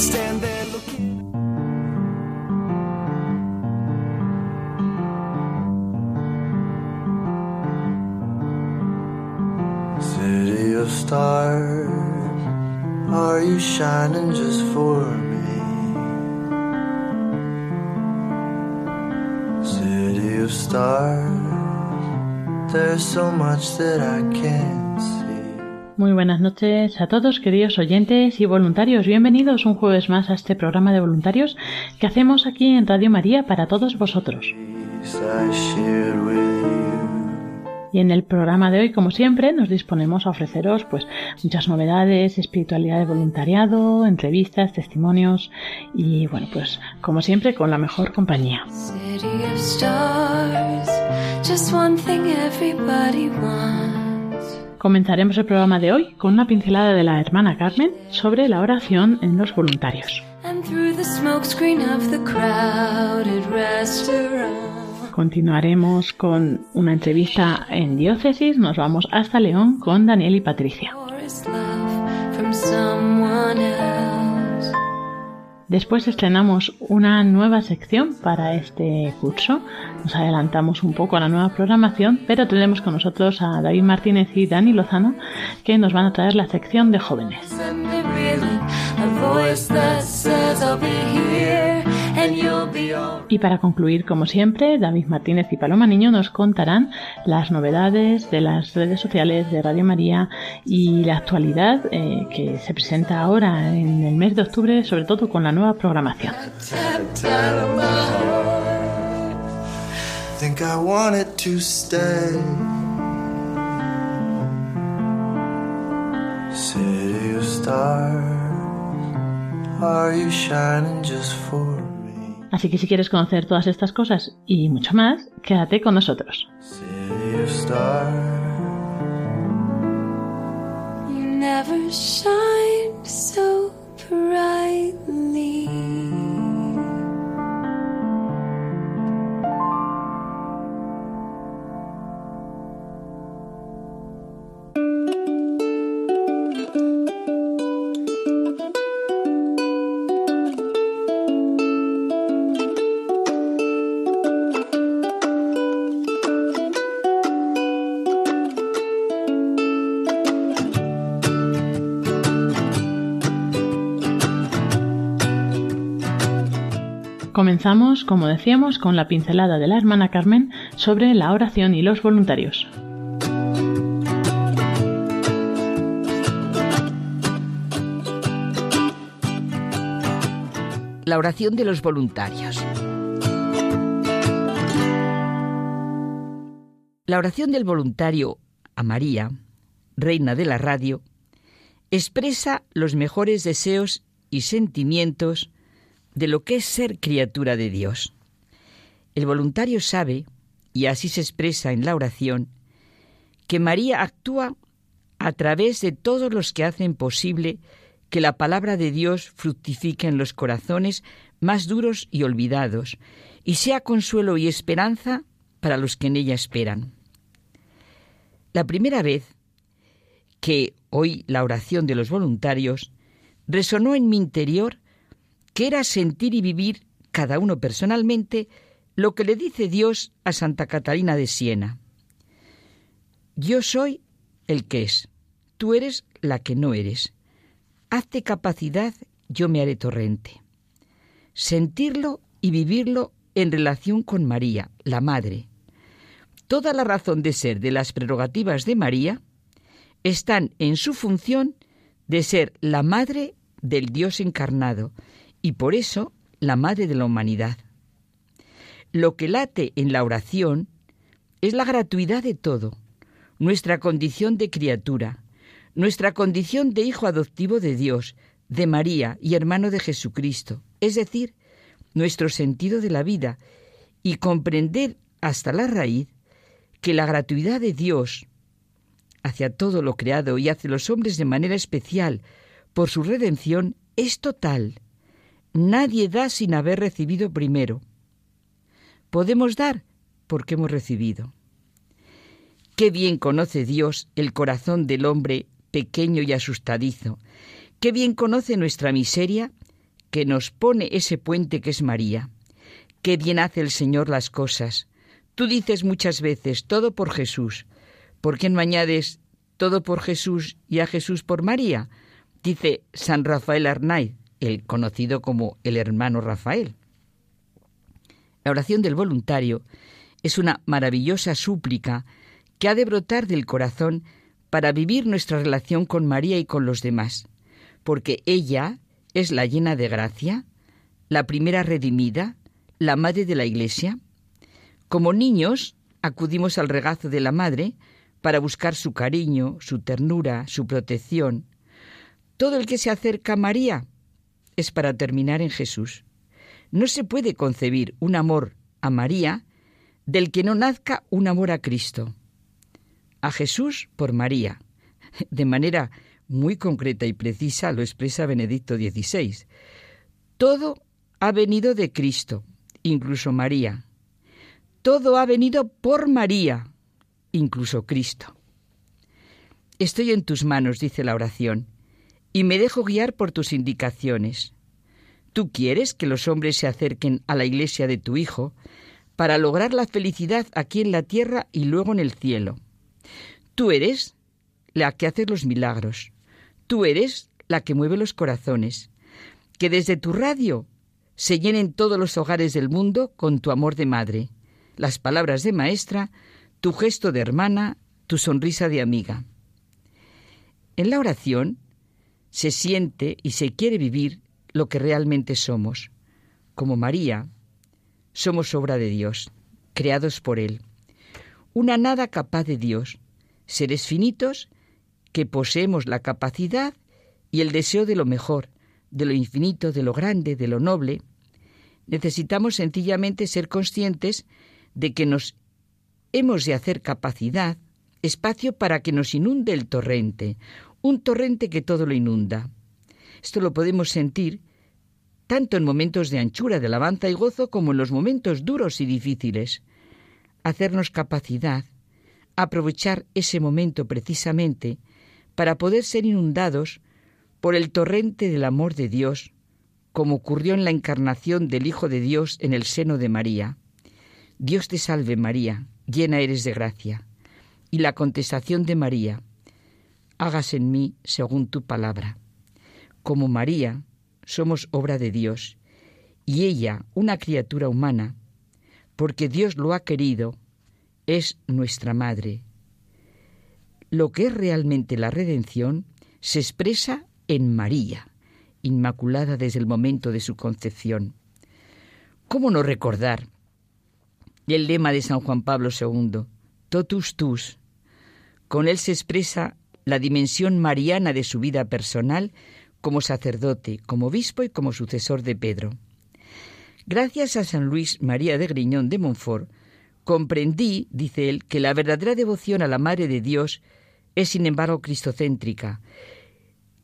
Stand there looking. City of stars, are you shining just for me? City of stars, there's so much that I can't. Muy buenas noches a todos, queridos oyentes y voluntarios. Bienvenidos un jueves más a este programa de voluntarios que hacemos aquí en Radio María para todos vosotros. Y en el programa de hoy, como siempre, nos disponemos a ofreceros pues muchas novedades, espiritualidad de voluntariado, entrevistas, testimonios y bueno, pues como siempre con la mejor compañía. Comenzaremos el programa de hoy con una pincelada de la hermana Carmen sobre la oración en los voluntarios. Continuaremos con una entrevista en diócesis, nos vamos hasta León con Daniel y Patricia. Después estrenamos una nueva sección para este curso. Nos adelantamos un poco a la nueva programación, pero tenemos con nosotros a David Martínez y Dani Lozano que nos van a traer la sección de jóvenes. Y para concluir, como siempre, David Martínez y Paloma Niño nos contarán las novedades de las redes sociales de Radio María y la actualidad eh, que se presenta ahora en el mes de octubre, sobre todo con la nueva programación. Así que si quieres conocer todas estas cosas y mucho más, quédate con nosotros. You never so brightly. Comenzamos, como decíamos, con la pincelada de la hermana Carmen sobre la oración y los voluntarios. La oración de los voluntarios. La oración del voluntario a María, reina de la radio, expresa los mejores deseos y sentimientos de lo que es ser criatura de Dios. El voluntario sabe, y así se expresa en la oración, que María actúa a través de todos los que hacen posible que la palabra de Dios fructifique en los corazones más duros y olvidados, y sea consuelo y esperanza para los que en ella esperan. La primera vez que oí la oración de los voluntarios, resonó en mi interior que era sentir y vivir cada uno personalmente lo que le dice Dios a Santa Catalina de Siena. Yo soy el que es, tú eres la que no eres. Hazte capacidad, yo me haré torrente. Sentirlo y vivirlo en relación con María, la Madre. Toda la razón de ser de las prerrogativas de María están en su función de ser la Madre del Dios encarnado y por eso la Madre de la humanidad. Lo que late en la oración es la gratuidad de todo, nuestra condición de criatura, nuestra condición de hijo adoptivo de Dios, de María y hermano de Jesucristo, es decir, nuestro sentido de la vida, y comprender hasta la raíz que la gratuidad de Dios hacia todo lo creado y hacia los hombres de manera especial por su redención es total. Nadie da sin haber recibido primero. Podemos dar porque hemos recibido. Qué bien conoce Dios el corazón del hombre pequeño y asustadizo. Qué bien conoce nuestra miseria que nos pone ese puente que es María. Qué bien hace el Señor las cosas. Tú dices muchas veces, todo por Jesús. ¿Por qué no añades todo por Jesús y a Jesús por María? Dice San Rafael Arnaiz, el conocido como el hermano Rafael. La oración del voluntario es una maravillosa súplica que ha de brotar del corazón para vivir nuestra relación con María y con los demás, porque ella es la llena de gracia, la primera redimida, la madre de la Iglesia. Como niños acudimos al regazo de la madre para buscar su cariño, su ternura, su protección. Todo el que se acerca a María es para terminar en Jesús. No se puede concebir un amor a María del que no nazca un amor a Cristo. A Jesús por María. De manera muy concreta y precisa lo expresa Benedicto XVI. Todo ha venido de Cristo, incluso María. Todo ha venido por María, incluso Cristo. Estoy en tus manos, dice la oración, y me dejo guiar por tus indicaciones. Tú quieres que los hombres se acerquen a la iglesia de tu Hijo para lograr la felicidad aquí en la tierra y luego en el cielo. Tú eres la que hace los milagros. Tú eres la que mueve los corazones. Que desde tu radio se llenen todos los hogares del mundo con tu amor de madre, las palabras de maestra, tu gesto de hermana, tu sonrisa de amiga. En la oración se siente y se quiere vivir lo que realmente somos. Como María, somos obra de Dios, creados por Él. Una nada capaz de Dios, seres finitos que poseemos la capacidad y el deseo de lo mejor, de lo infinito, de lo grande, de lo noble, necesitamos sencillamente ser conscientes de que nos hemos de hacer capacidad, espacio para que nos inunde el torrente, un torrente que todo lo inunda. Esto lo podemos sentir tanto en momentos de anchura, de alabanza y gozo, como en los momentos duros y difíciles. Hacernos capacidad, aprovechar ese momento precisamente para poder ser inundados por el torrente del amor de Dios, como ocurrió en la encarnación del Hijo de Dios en el seno de María. Dios te salve María, llena eres de gracia. Y la contestación de María, hágase en mí según tu palabra. Como María, somos obra de Dios, y ella, una criatura humana, porque Dios lo ha querido, es nuestra madre. Lo que es realmente la redención se expresa en María, inmaculada desde el momento de su concepción. ¿Cómo no recordar el lema de San Juan Pablo II, totus tus? Con él se expresa la dimensión mariana de su vida personal como sacerdote, como obispo y como sucesor de Pedro. Gracias a San Luis María de Griñón de Montfort, comprendí, dice él, que la verdadera devoción a la Madre de Dios es sin embargo cristocéntrica,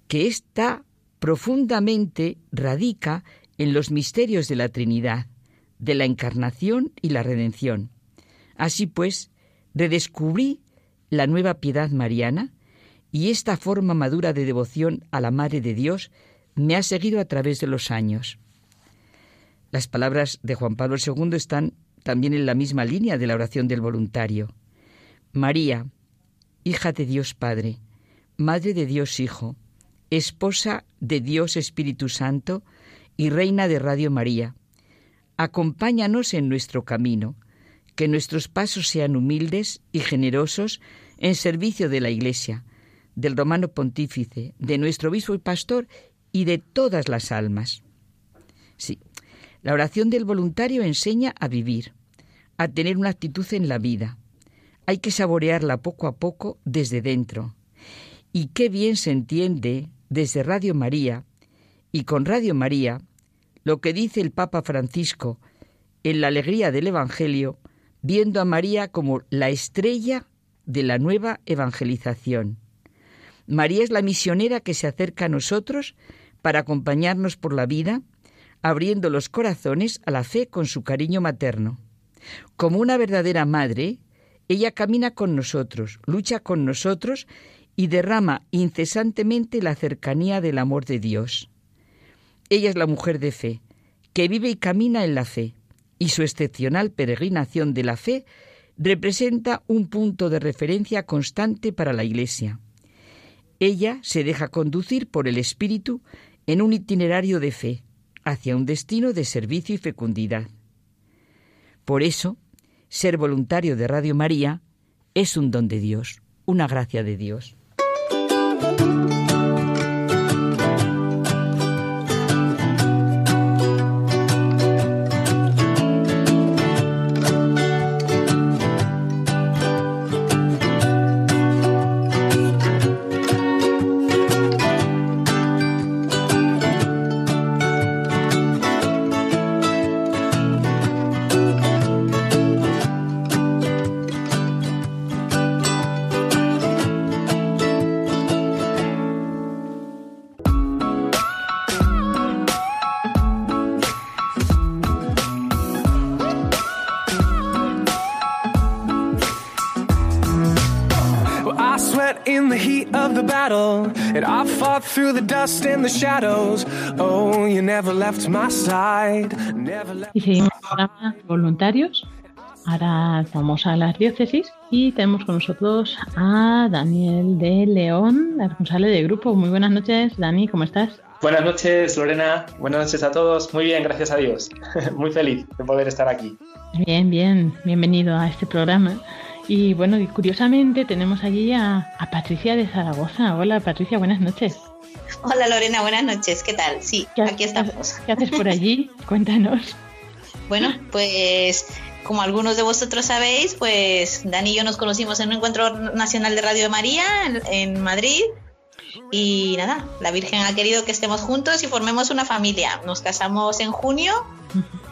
que ésta profundamente radica en los misterios de la Trinidad, de la encarnación y la redención. Así pues, redescubrí la nueva piedad mariana, y esta forma madura de devoción a la Madre de Dios me ha seguido a través de los años. Las palabras de Juan Pablo II están también en la misma línea de la oración del voluntario. María, hija de Dios Padre, Madre de Dios Hijo, esposa de Dios Espíritu Santo y Reina de Radio María, acompáñanos en nuestro camino, que nuestros pasos sean humildes y generosos en servicio de la Iglesia, del romano pontífice, de nuestro obispo y pastor y de todas las almas. Sí, la oración del voluntario enseña a vivir, a tener una actitud en la vida. Hay que saborearla poco a poco desde dentro. Y qué bien se entiende desde Radio María Y con Radio María, lo que dice el Papa Francisco en la alegría del Evangelio, viendo a María como la estrella de la nueva evangelización. María es la misionera que se acerca a nosotros para acompañarnos por la vida, abriendo los corazones a la fe con su cariño materno. Como una verdadera madre, ella camina con nosotros, lucha con nosotros y derrama incesantemente la cercanía del amor de Dios. Ella es la mujer de fe, que vive y camina en la fe, y su excepcional peregrinación de la fe representa un punto de referencia constante para la Iglesia. Ella se deja conducir por el Espíritu en un itinerario de fe, hacia un destino de servicio y fecundidad. Por eso, ser voluntario de Radio María es un don de Dios, una gracia de Dios. Through the dust and the shadows. Oh, you never left my side. Never left y seguimos programa voluntarios. Ahora vamos a las diócesis y tenemos con nosotros a Daniel de León, responsable del grupo. Muy buenas noches, Dani, ¿cómo estás? Buenas noches, Lorena. Buenas noches a todos. Muy bien, gracias a Dios. Muy feliz de poder estar aquí. Bien, bien. Bienvenido a este programa. Y bueno, curiosamente tenemos allí a, a Patricia de Zaragoza. Hola, Patricia, buenas noches. Hola Lorena, buenas noches. ¿Qué tal? Sí, aquí estamos. ¿Qué haces por allí? Cuéntanos. Bueno, pues como algunos de vosotros sabéis, pues Dani y yo nos conocimos en un encuentro nacional de Radio de María en, Madrid. Y nada, la Virgen ha querido que estemos juntos y formemos una familia. Nos casamos en junio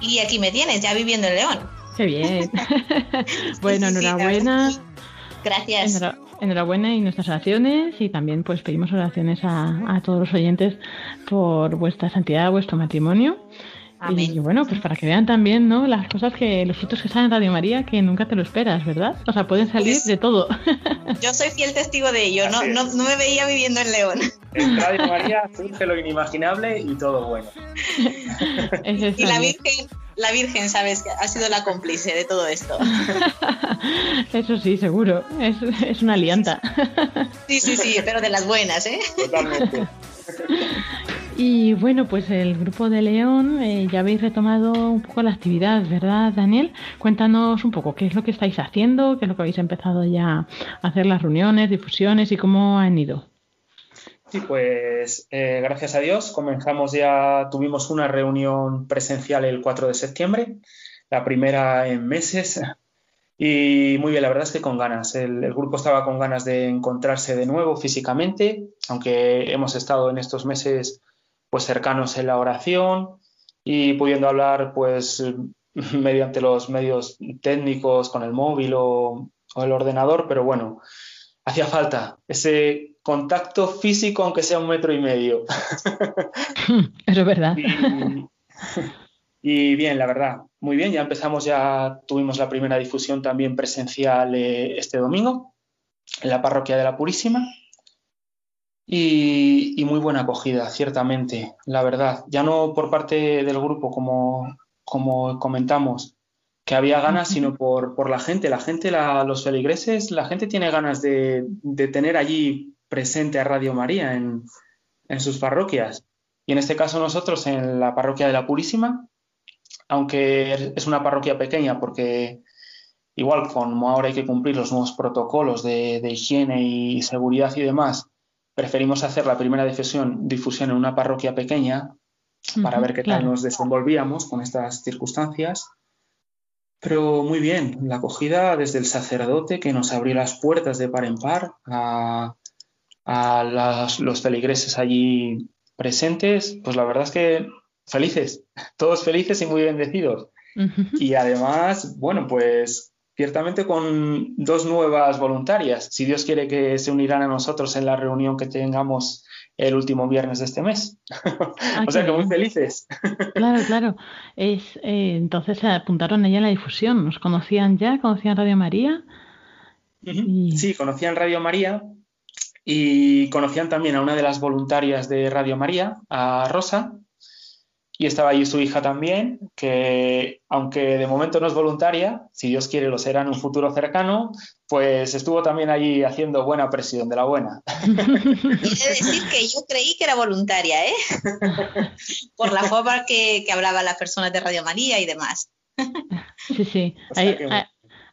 y aquí me tienes, ya viviendo en León. Qué bien. bueno, enhorabuena. Gracias. Enhorabuena y nuestras oraciones y también pues pedimos oraciones a, todos los oyentes por vuestra santidad, vuestro matrimonio. Y bueno, pues para que vean también, ¿no? Las cosas que, los frutos que salen en Radio María que nunca te lo esperas, ¿verdad? O sea, pueden salir pues de todo. Yo soy fiel testigo de ello, no, no, no, me veía viviendo en León. En Radio María surge lo inimaginable y todo bueno. y la Virgen, la Virgen, sabes, ha sido la cómplice de todo esto. Eso sí, seguro. Es, es una alianta. Sí, sí, sí, pero de las buenas, ¿eh? Totalmente. Y bueno, pues el grupo de León eh, ya habéis retomado un poco la actividad, ¿verdad, Daniel? Cuéntanos un poco qué es lo que estáis haciendo, qué es lo que habéis empezado ya a hacer las reuniones, difusiones y cómo han ido. Sí, pues eh, gracias a Dios comenzamos ya, tuvimos una reunión presencial el 4 de septiembre, la primera en meses, y muy bien, la verdad es que con ganas. El, el, grupo estaba con ganas de encontrarse de nuevo físicamente, aunque hemos estado en estos meses pues cercanos en la oración y pudiendo hablar pues mediante los medios técnicos con el móvil o, el ordenador, pero bueno, hacía falta ese contacto físico aunque sea un metro y medio. Eso es verdad. Y, bien, la verdad, muy bien, ya empezamos, ya tuvimos la primera difusión también presencial eh, este domingo en la parroquia de la Purísima y, muy buena acogida, ciertamente, la verdad. Ya no por parte del grupo, como, como comentamos, que había ganas, sino por, por la gente. La gente, los feligreses, la gente tiene ganas de, de, tener allí presente a Radio María en, en sus parroquias. Y en este caso nosotros en la parroquia de la Purísima, aunque es una parroquia pequeña porque igual como ahora hay que cumplir los nuevos protocolos de, de higiene y seguridad y demás, preferimos hacer la primera difusión, difusión en una parroquia pequeña para ver qué tal nos desenvolvíamos con estas circunstancias. Pero muy bien, la acogida desde el sacerdote que nos abrió las puertas de par en par a, los feligreses allí presentes, pues la verdad es que felices, todos felices y muy bendecidos. Y además, bueno, pues ciertamente con dos nuevas voluntarias, si Dios quiere que se unirán a nosotros en la reunión que tengamos el último viernes de este mes. Ah, o sea que muy felices. claro, claro. Es, eh, entonces se apuntaron ella en la difusión. ¿Nos conocían ya? ¿Conocían Radio María? Sí, conocían Radio María y conocían también a una de las voluntarias de Radio María, a Rosa, y estaba allí su hija también, que aunque de momento no es voluntaria, si Dios quiere lo será en un futuro cercano, pues estuvo también allí haciendo buena presión de la buena. Quiere decir que yo creí que era voluntaria, ¿eh? Por la forma que, que hablaba las personas de Radio María y demás. Sí, sí. Hay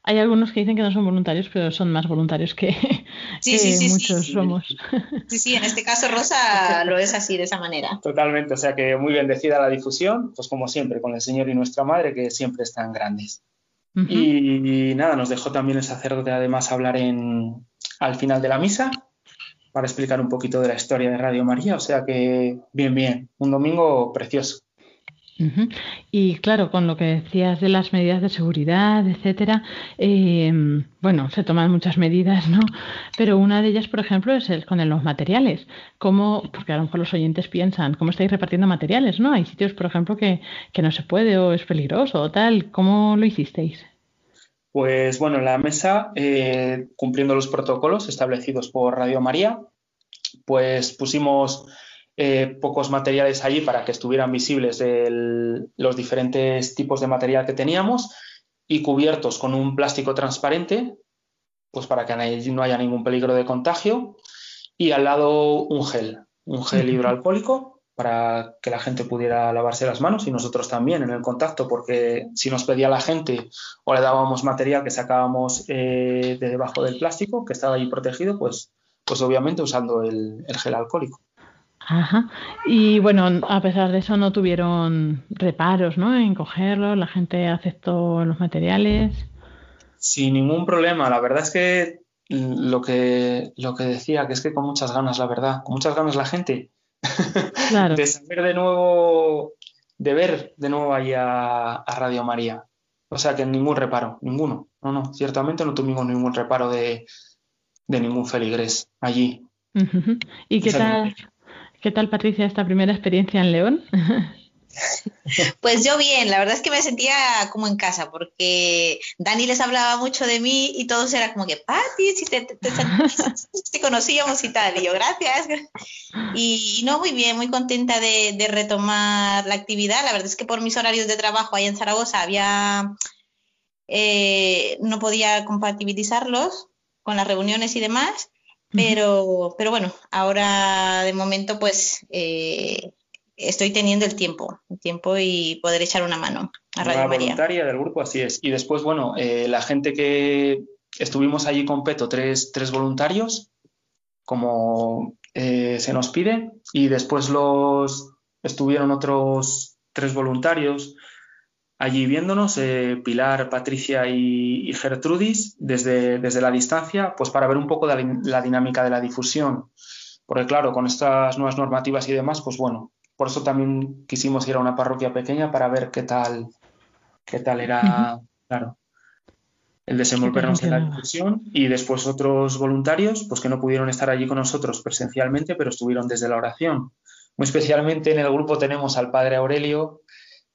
algunos que dicen que no son voluntarios, pero son más voluntarios que, muchos somos. Sí, sí, en este caso Rosa lo es así, de esa manera. Totalmente, o sea que muy bendecida la difusión, pues como siempre, con el Señor y nuestra Madre, que siempre están grandes. y, nada, nos dejó también el sacerdote además hablar en, al final de la misa para explicar un poquito de la historia de Radio María, o sea que bien, bien, un domingo precioso. Y claro, con lo que decías de las medidas de seguridad, etcétera, em, bueno, se toman muchas medidas, ¿no? Pero una de ellas, por ejemplo, es con los materiales. ¿Cómo, porque a lo mejor los oyentes piensan, ¿cómo estáis repartiendo materiales, no? Hay sitios, por ejemplo, que, no se puede o es peligroso o tal. ¿Cómo lo hicisteis? Pues bueno, en la mesa, eh, cumpliendo los protocolos establecidos por Radio María, pues pusimos eh, pocos materiales allí para que estuvieran visibles los diferentes tipos de material que teníamos y cubiertos con un plástico transparente, pues para que no haya ningún peligro de contagio, y al lado un gel, un gel hidroalcohólico para que la gente pudiera lavarse las manos y nosotros también en el contacto, porque si nos pedía la gente o le dábamos material que sacábamos eh, de debajo del plástico, que estaba ahí protegido, pues, pues obviamente usando el gel alcohólico. Ajá. Y bueno, a pesar de eso no tuvieron reparos, ¿no? En cogerlo, la gente aceptó los materiales. Sin ningún problema. La verdad es que lo que, lo que decía, que es que con muchas ganas, la verdad, con muchas ganas la gente claro. de saber de nuevo, de ver de nuevo ahí a, Radio María. O sea que ningún reparo, ninguno. No, no, ciertamente no tuvimos ningún reparo de, ningún feligres allí. ¿Y qué tal? ¿Qué tal, Patricia, esta primera experiencia en León? Pues yo bien, la verdad es que me sentía como en casa, porque Dani les hablaba mucho de mí y todos era como que, Pati, si te, conocíamos y tal, y yo, gracias. Y, no, muy bien, muy contenta de, retomar la actividad. La verdad es que por mis horarios de trabajo ahí en Zaragoza había, eh, no podía compatibilizarlos con las reuniones y demás, pero, pero bueno, ahora de momento pues eh, estoy teniendo el tiempo, el tiempo y poder echar una mano a Radio María. voluntaria del grupo, así es. Y después, bueno, eh, la gente que estuvimos allí con Peto, tres, tres voluntarios, como eh, se nos pide, y después los estuvieron otros tres voluntarios allí viéndonos, eh, Pilar, Patricia y, Gertrudis, desde, desde, la distancia, pues para ver un poco la, la, dinámica de la difusión. Porque claro, con estas nuevas normativas y demás, pues bueno, por eso también quisimos ir a una parroquia pequeña para ver qué tal, qué tal era, claro, el desenvolvernos en la difusión. Y después otros voluntarios, pues que no pudieron estar allí con nosotros presencialmente, pero estuvieron desde la oración. Muy especialmente en el grupo tenemos al padre Aurelio,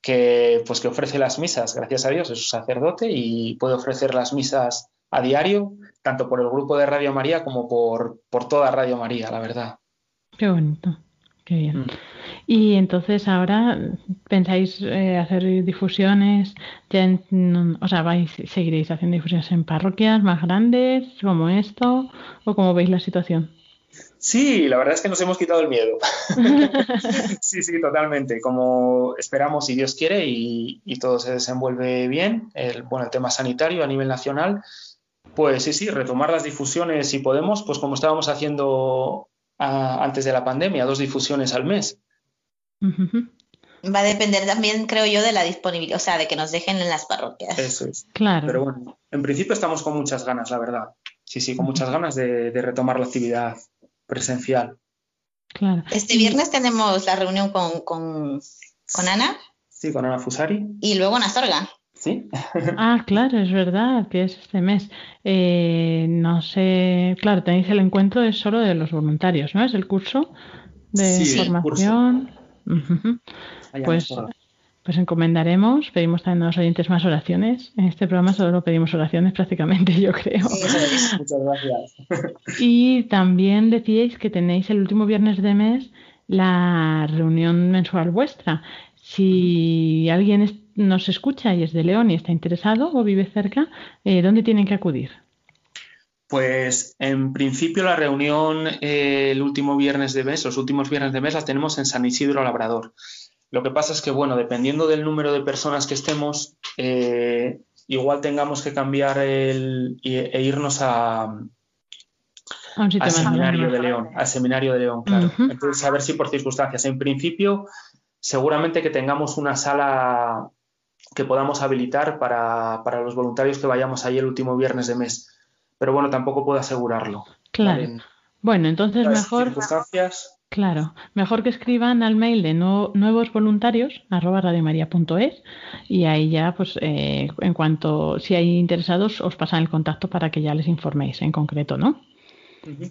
que, pues, que ofrece las misas, gracias a Dios, es un sacerdote y puede ofrecer las misas a diario, tanto por el grupo de Radio María como por, por toda Radio María, la verdad. Qué bonito, qué bien. Mm. Y entonces ahora pensáis eh, hacer difusiones, o sea, vais, seguiréis haciendo difusiones en parroquias más grandes como esto, o cómo veis la situación. Sí, la verdad es que nos hemos quitado el miedo. sí, sí, totalmente. Como esperamos, si Dios quiere, y, todo se desenvuelve bien, el, bueno, el tema sanitario a nivel nacional, pues sí, sí, retomar las difusiones si podemos, pues como estábamos haciendo antes de la pandemia, dos difusiones al mes. Va a depender también, creo yo, de la disponibilidad, o sea, de que nos dejen en las parroquias. Eso es. Claro. Pero bueno, en principio estamos con muchas ganas, la verdad. Sí, sí, con muchas ganas de retomar la actividad presencial. Claro. Este viernes tenemos la reunión con, con, con Ana. Sí, con Ana Fusari. Y luego en Astorga. Sí. ah, claro, es verdad que es este mes. Eh, no sé, claro, tenéis el encuentro, es solo de los voluntarios, ¿no? Es el curso de formación. Pues, pues encomendaremos, pedimos también a los oyentes más oraciones. En este programa solo pedimos oraciones prácticamente, yo creo. Muchas gracias. Y también decíais que tenéis el último viernes de mes la reunión mensual vuestra. Si alguien nos escucha y es de León y está interesado o vive cerca, eh, ¿dónde tienen que acudir? Pues en principio la reunión eh, el último viernes de mes, los últimos viernes de mes las tenemos en San Isidro Labrador. Lo que pasa es que, bueno, dependiendo del número de personas que estemos, eh, igual tengamos que cambiar el, e, irnos a, al seminario de León, al seminario de León, claro. Entonces, a ver si por circunstancias. En principio, seguramente que tengamos una sala que podamos habilitar para, para los voluntarios que vayamos ahí el último viernes de mes pero bueno, tampoco puedo asegurarlo. Claro. Bueno, entonces mejor. Claro, mejor que escriban al mail de nuevos voluntarios arroba radiomaria.es y ahí ya, pues, eh, en cuanto si hay interesados, os pasan el contacto para que ya les informéis en concreto, ¿no?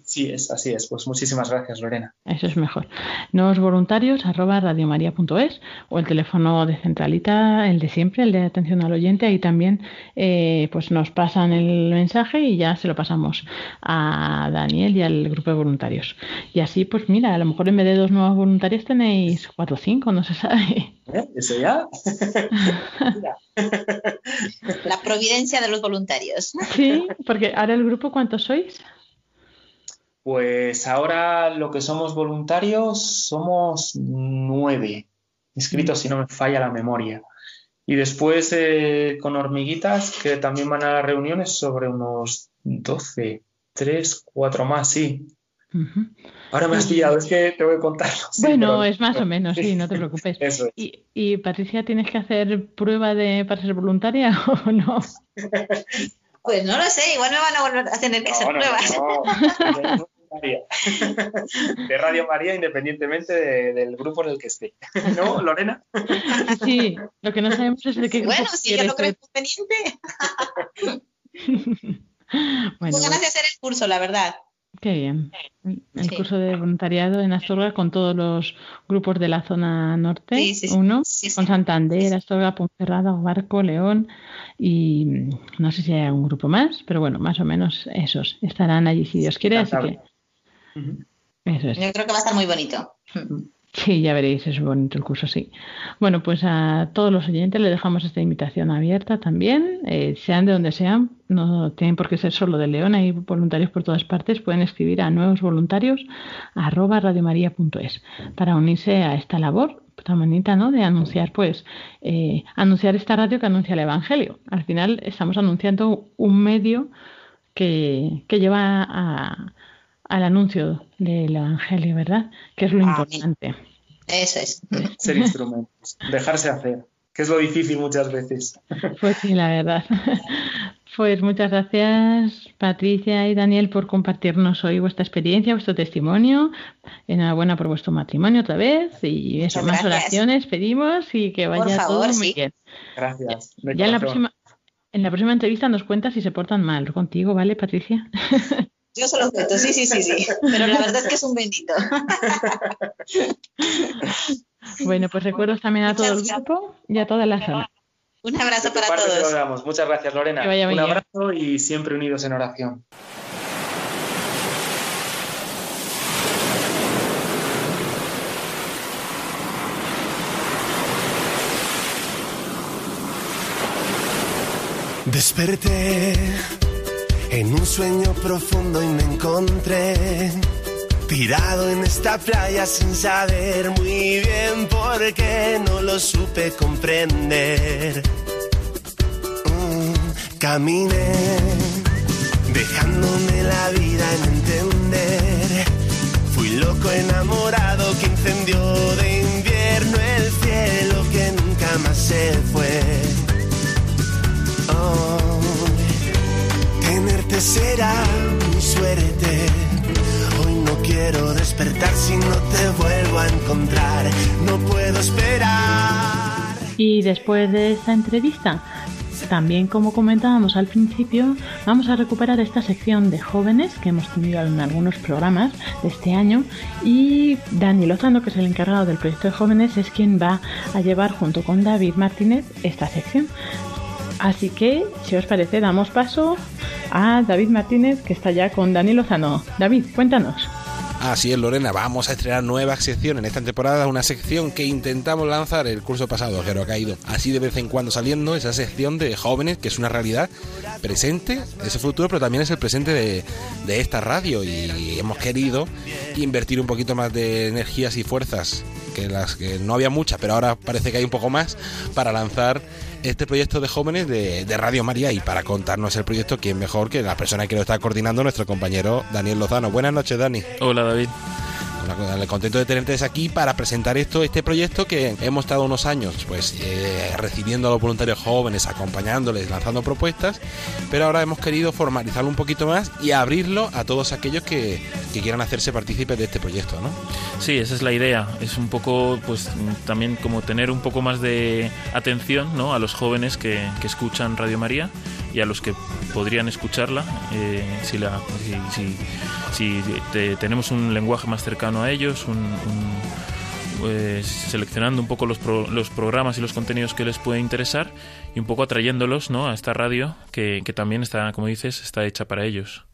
Sí, es, así es. Pues muchísimas gracias, Lorena. Eso es mejor. Nuevos voluntarios, arroba radiomaria.es o el teléfono de centralita, el de siempre, el de atención al oyente. Ahí también eh, pues nos pasan el mensaje y ya se lo pasamos a Daniel y al grupo de voluntarios. Y así, pues mira, a lo mejor en vez de dos nuevos voluntarios tenéis cuatro o cinco, no se sabe. ¿Eh? ¿Eso ya? La providencia de los voluntarios. Sí, porque ahora el grupo, ¿cuántos sois? Pues ahora lo que somos voluntarios somos nueve inscritos, si no me falla la memoria. Y después eh, con hormiguitas, que también van a las reuniones, sobre unos doce, tres, cuatro más, sí. Ahora me has pillado, es que te voy a contar. bueno, es más o menos, sí, no te preocupes. ¿Y, Patricia, tienes que hacer prueba de para ser voluntaria o no? Pues no lo sé, igual me van a volver a tener que hacer pruebas. De Radio María independientemente del grupo en el que esté. ¿No, Lorena? Sí, lo que no sabemos es de qué grupo Bueno, si yo lo creo conveniente. bueno, ganas de hacer el curso, la verdad. Qué bien. El curso de voluntariado en Astorga con todos los grupos de la zona norte, uno, con Santander, Astorga, Ponferrada, Barco, León y no sé si hay algún grupo más, pero bueno, más o menos esos estarán allí si Dios quiere, así que eso es. Yo creo que va a estar muy bonito. Sí, ya veréis, es bonito el curso, sí. Bueno, pues a todos los oyentes les dejamos esta invitación abierta también, eh, sean de donde sean, no tienen por qué ser solo de León, hay voluntarios por todas partes, pueden escribir a nuevos voluntarios arroba radiomaria.es para unirse a esta labor tan bonita, ¿no? De anunciar, pues, eh, anunciar esta radio que anuncia el Evangelio. Al final estamos anunciando un medio que, que lleva a, al anuncio del Evangelio, ¿verdad? Que es lo importante. Eso es. Ser instrumentos, dejarse hacer, que es lo difícil muchas veces. Pues sí, la verdad. Pues muchas gracias Patricia y Daniel por compartirnos hoy vuestra experiencia, vuestro testimonio. Enhorabuena por vuestro matrimonio otra vez y eso, más oraciones pedimos y que vaya todo muy bien. Gracias. Ya en la, próxima, en la próxima entrevista nos cuentas si se portan mal contigo, ¿vale, Patricia? Yo se lo cuento, sí, sí, sí, sí. Pero la verdad es que es un bendito. Bueno, pues recuerdo también a todo el grupo y a toda la zona. Un abrazo para todos. Muchas gracias, Lorena. un abrazo y siempre unidos en oración. Desperté en un sueño profundo y me encontré tirado en esta playa sin saber muy bien por qué no lo supe comprender. Mm, caminé dejándome la vida en entender. Fui loco enamorado que incendió de invierno el cielo que nunca más se fue. Oh será mi suerte. Hoy no quiero despertar si no te vuelvo a encontrar, no puedo esperar. Y después de esta entrevista, también como comentábamos al principio, vamos a recuperar esta sección de jóvenes que hemos tenido en algunos programas de este año y Dani Lozano, que es el encargado del proyecto de jóvenes, es quien va a llevar junto con David Martínez esta sección. Así que, si os parece, damos paso a David Martínez, que está ya con Dani Lozano. David, cuéntanos. Así es, Lorena, vamos a estrenar nueva sección en esta temporada, una sección que intentamos lanzar el curso pasado, pero ha caído así de vez en cuando saliendo, esa sección de jóvenes, que es una realidad presente, ese futuro, pero también es el presente de, de esta radio y hemos querido invertir un poquito más de energías y fuerzas, que las que no había muchas, pero ahora parece que hay un poco más, para lanzar este proyecto de jóvenes de, Radio María y para contarnos el proyecto, ¿quién mejor que la persona que lo está coordinando, nuestro compañero Daniel Lozano? Buenas noches, Dani. Hola, David contento de tenerte aquí para presentar esto, este proyecto que hemos estado unos años pues eh, recibiendo a los voluntarios jóvenes, acompañándoles, lanzando propuestas, pero ahora hemos querido formalizarlo un poquito más y abrirlo a todos aquellos que, que quieran hacerse partícipes de este proyecto, ¿no? Sí, esa es la idea. Es un poco, pues también como tener un poco más de atención ¿no? a los jóvenes que, que escuchan Radio María y a los que podrían escucharla eh, si, la, si, tenemos un lenguaje más cercano a ellos, pues, seleccionando un poco los, los programas y los contenidos que les puede interesar y un poco atrayéndolos ¿no? a esta radio que, que también está, como dices, está hecha para ellos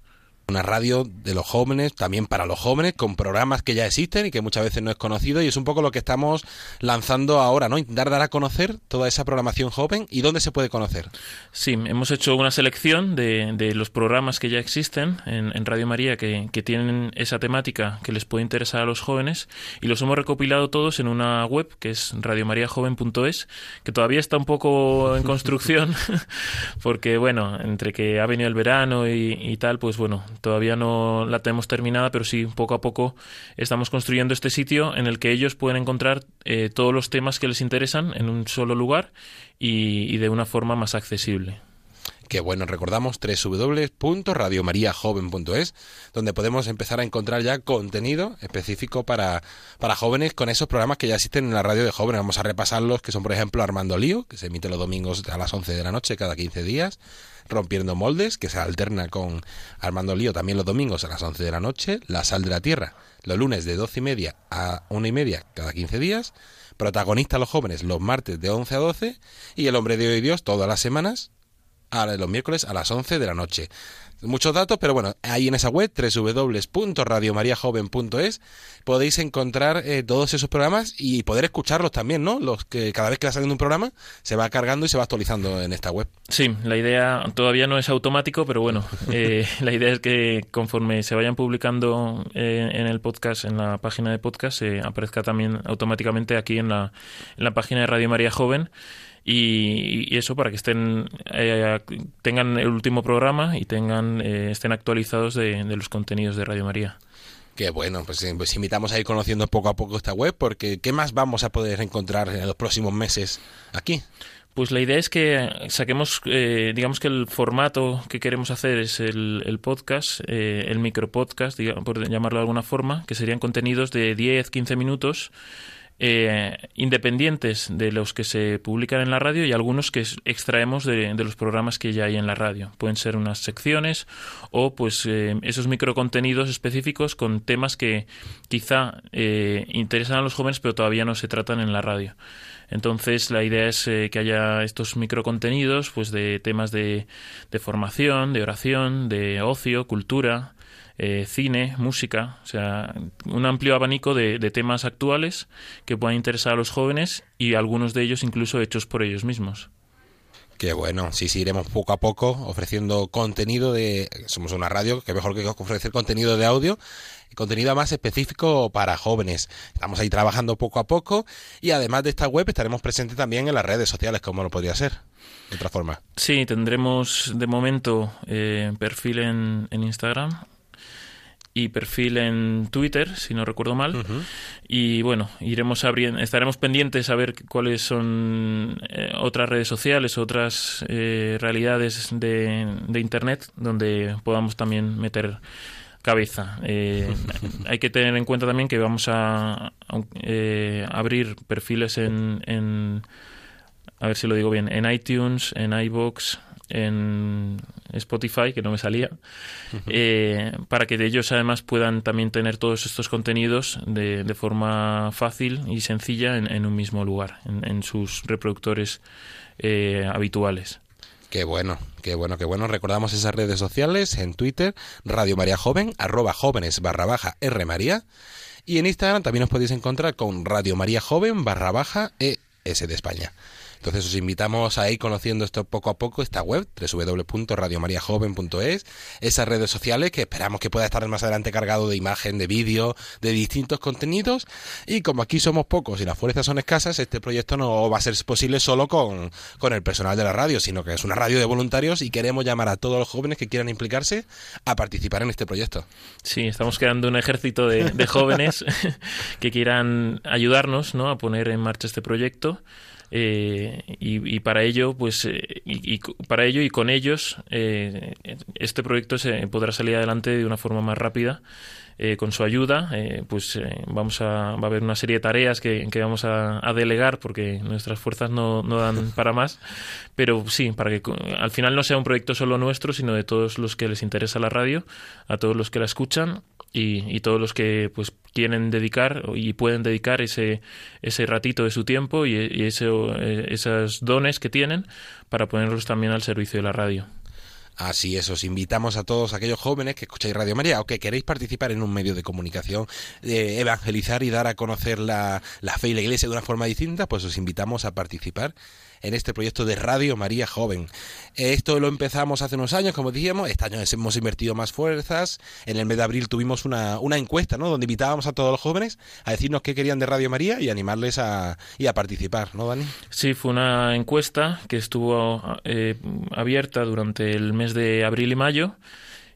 una radio de los jóvenes, también para los jóvenes, con programas que ya existen y que muchas veces no es conocido y es un poco lo que estamos lanzando ahora, ¿no? Intentar dar a conocer toda esa programación joven y dónde se puede conocer. Sí, hemos hecho una selección de, de los programas que ya existen en, en Radio María que, que, tienen esa temática que les puede interesar a los jóvenes y los hemos recopilado todos en una web que es radiomariajoven.es, que todavía está un poco en construcción porque, bueno, entre que ha venido el verano y, y tal, pues bueno, Todavía no la tenemos terminada, pero sí, poco a poco estamos construyendo este sitio en el que ellos pueden encontrar eh, todos los temas que les interesan en un solo lugar y, y de una forma más accesible que bueno, recordamos www.radiomariajoven.es, donde podemos empezar a encontrar ya contenido específico para, para jóvenes con esos programas que ya existen en la radio de jóvenes. Vamos a repasarlos, que son por ejemplo Armando Lío, que se emite los domingos a las 11 de la noche cada 15 días, Rompiendo Moldes, que se alterna con Armando Lío también los domingos a las 11 de la noche, La Sal de la Tierra, los lunes de 12 y media a 1 y media cada 15 días, Protagonista los jóvenes los martes de 11 a 12 y El Hombre de Hoy Dios todas las semanas a los miércoles a las 11 de la noche. Muchos datos, pero bueno, ahí en esa web, www.radiomariajoven.es, podéis encontrar eh, todos esos programas y poder escucharlos también, ¿no? Los que cada vez que va saliendo un programa se va cargando y se va actualizando en esta web. Sí, la idea todavía no es automático, pero bueno, eh, la idea es que conforme se vayan publicando eh, en el podcast, en la página de podcast, se aparezca también automáticamente aquí en la, en la página de Radio María Joven y, y, eso para que estén eh, tengan el último programa y tengan eh, estén actualizados de, de, los contenidos de Radio María. Qué bueno, pues, eh, pues, invitamos a ir conociendo poco a poco esta web porque ¿qué más vamos a poder encontrar en los próximos meses aquí? Pues la idea es que saquemos, eh, digamos que el formato que queremos hacer es el, el podcast, eh, el micropodcast, digamos, por llamarlo de alguna forma, que serían contenidos de 10-15 minutos eh, independientes de los que se publican en la radio y algunos que extraemos de, de, los programas que ya hay en la radio. Pueden ser unas secciones o pues eh, esos microcontenidos específicos con temas que quizá eh, interesan a los jóvenes pero todavía no se tratan en la radio. Entonces la idea es eh, que haya estos microcontenidos pues de temas de, de formación, de oración, de ocio, cultura, eh, cine, música, o sea, un amplio abanico de, de, temas actuales que puedan interesar a los jóvenes y algunos de ellos incluso hechos por ellos mismos. Qué bueno, sí, sí, iremos poco a poco ofreciendo contenido de... Somos una radio, que mejor que ofrecer contenido de audio, contenido más específico para jóvenes. Estamos ahí trabajando poco a poco y además de esta web estaremos presentes también en las redes sociales, como lo podría ser, de otra forma. Sí, tendremos de momento eh, perfil en, en Instagram, y perfil en Twitter, si no recuerdo mal. Uh -huh. Y bueno, iremos abriendo, estaremos pendientes a ver cuáles son eh, otras redes sociales, otras eh, realidades de, de, Internet donde podamos también meter cabeza. Eh, hay que tener en cuenta también que vamos a, eh, abrir perfiles en, en, a ver si lo digo bien, en iTunes, en iBox, en Spotify, que no me salía, eh, para que de ellos además puedan también tener todos estos contenidos de, de forma fácil y sencilla en, un mismo lugar, en, sus reproductores eh, habituales. Qué bueno, qué bueno, qué bueno. Recordamos esas redes sociales en Twitter, Radio María Joven, arroba jóvenes barra baja R María. Y en Instagram también os podéis encontrar con Radio María Joven barra baja ES de España. Entonces os invitamos a ir conociendo esto poco a poco, esta web, www.radiomariajoven.es, esas redes sociales que esperamos que pueda estar más adelante cargado de imagen, de vídeo, de distintos contenidos. Y como aquí somos pocos y las fuerzas son escasas, este proyecto no va a ser posible solo con, con el personal de la radio, sino que es una radio de voluntarios y queremos llamar a todos los jóvenes que quieran implicarse a participar en este proyecto. Sí, estamos creando un ejército de, de jóvenes que quieran ayudarnos ¿no? a poner en marcha este proyecto. Eh, y, para ello, pues, eh, y, para ello y con ellos, eh, este proyecto se podrá salir adelante de una forma más rápida. con su ayuda, pues vamos a, va a haber una serie de tareas que, vamos a, delegar porque nuestras fuerzas no, no dan para más, pero sí, para que al final no sea un proyecto solo nuestro, sino de todos los que les interesa la radio, a todos los que la escuchan y, todos los que pues quieren dedicar y pueden dedicar ese, ese ratito de su tiempo y, ese, eh, esos dones que tienen para ponerlos también al servicio de la radio. Así es, os invitamos a todos aquellos jóvenes que escucháis Radio María o que queréis participar en un medio de comunicación, de evangelizar y dar a conocer la, la fe y la iglesia de una forma distinta, pues os invitamos a participar en este proyecto de Radio María Joven. Esto lo empezamos hace unos años, como dijimos, este año hemos invertido más fuerzas. En el mes de abril tuvimos una, una encuesta, ¿no? Donde invitábamos a todos los jóvenes a decirnos qué querían de Radio María y animarles a, y a participar, ¿no, Dani? Sí, fue una encuesta que estuvo eh, abierta durante el mes de abril y mayo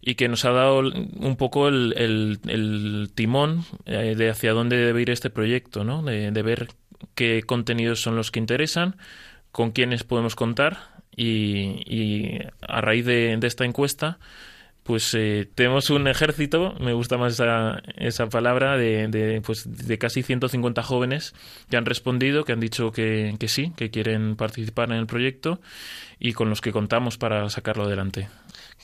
y que nos ha dado un poco el, el, timón eh, de hacia dónde debe ir este proyecto, ¿no? De, de, ver qué contenidos son los que interesan, con quiénes podemos contar y, a raíz de, esta encuesta pues eh, tenemos un ejército, me gusta más esa, esa palabra, de, de, pues, de casi 150 jóvenes que han respondido, que han dicho que sí, que quieren participar en el proyecto y con los que contamos para sacarlo adelante.